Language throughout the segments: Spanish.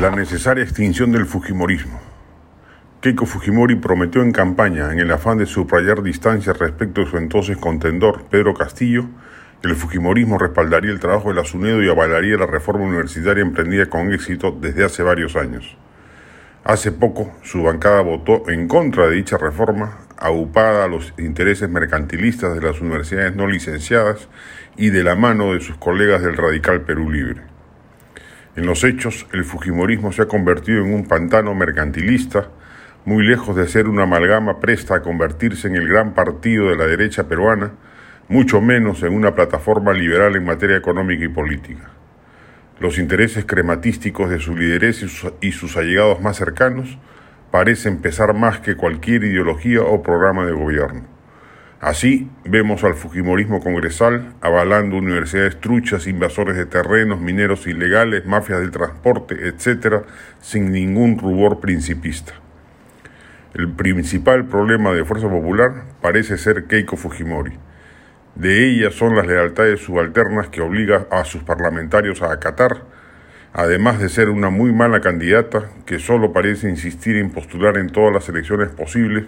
La necesaria extinción del Fujimorismo. Keiko Fujimori prometió en campaña, en el afán de subrayar distancias respecto de su entonces contendor, Pedro Castillo, que el Fujimorismo respaldaría el trabajo de la SUNEDO y avalaría la reforma universitaria emprendida con éxito desde hace varios años. Hace poco, su bancada votó en contra de dicha reforma, aupada a los intereses mercantilistas de las universidades no licenciadas y de la mano de sus colegas del radical Perú Libre. En los hechos, el Fujimorismo se ha convertido en un pantano mercantilista, muy lejos de ser una amalgama presta a convertirse en el gran partido de la derecha peruana, mucho menos en una plataforma liberal en materia económica y política. Los intereses crematísticos de su lideresa y sus allegados más cercanos parecen pesar más que cualquier ideología o programa de gobierno. Así vemos al Fujimorismo congresal avalando universidades truchas, invasores de terrenos, mineros ilegales, mafias del transporte, etc., sin ningún rubor principista. El principal problema de Fuerza Popular parece ser Keiko Fujimori. De ella son las lealtades subalternas que obliga a sus parlamentarios a acatar, además de ser una muy mala candidata que solo parece insistir en postular en todas las elecciones posibles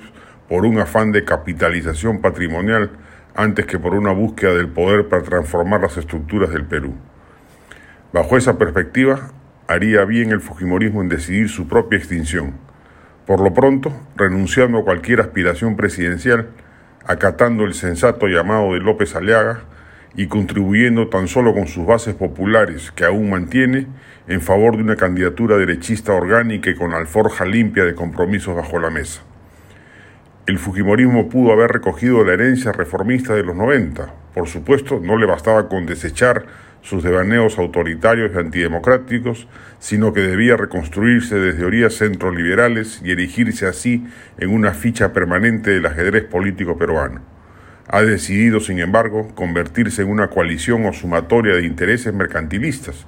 por un afán de capitalización patrimonial antes que por una búsqueda del poder para transformar las estructuras del Perú. Bajo esa perspectiva, haría bien el Fujimorismo en decidir su propia extinción. Por lo pronto, renunciando a cualquier aspiración presidencial, acatando el sensato llamado de López Aliaga y contribuyendo tan solo con sus bases populares que aún mantiene en favor de una candidatura derechista orgánica y con alforja limpia de compromisos bajo la mesa. El Fujimorismo pudo haber recogido la herencia reformista de los 90. Por supuesto, no le bastaba con desechar sus devaneos autoritarios y antidemocráticos, sino que debía reconstruirse desde orillas centroliberales y erigirse así en una ficha permanente del ajedrez político peruano. Ha decidido, sin embargo, convertirse en una coalición o sumatoria de intereses mercantilistas,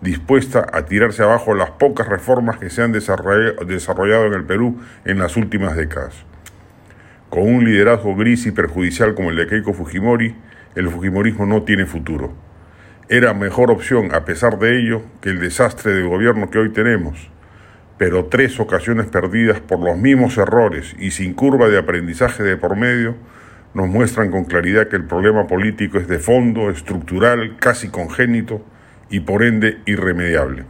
dispuesta a tirarse abajo las pocas reformas que se han desarrollado en el Perú en las últimas décadas. Con un liderazgo gris y perjudicial como el de Keiko Fujimori, el Fujimorismo no tiene futuro. Era mejor opción, a pesar de ello, que el desastre de gobierno que hoy tenemos. Pero tres ocasiones perdidas por los mismos errores y sin curva de aprendizaje de por medio nos muestran con claridad que el problema político es de fondo, estructural, casi congénito y por ende irremediable.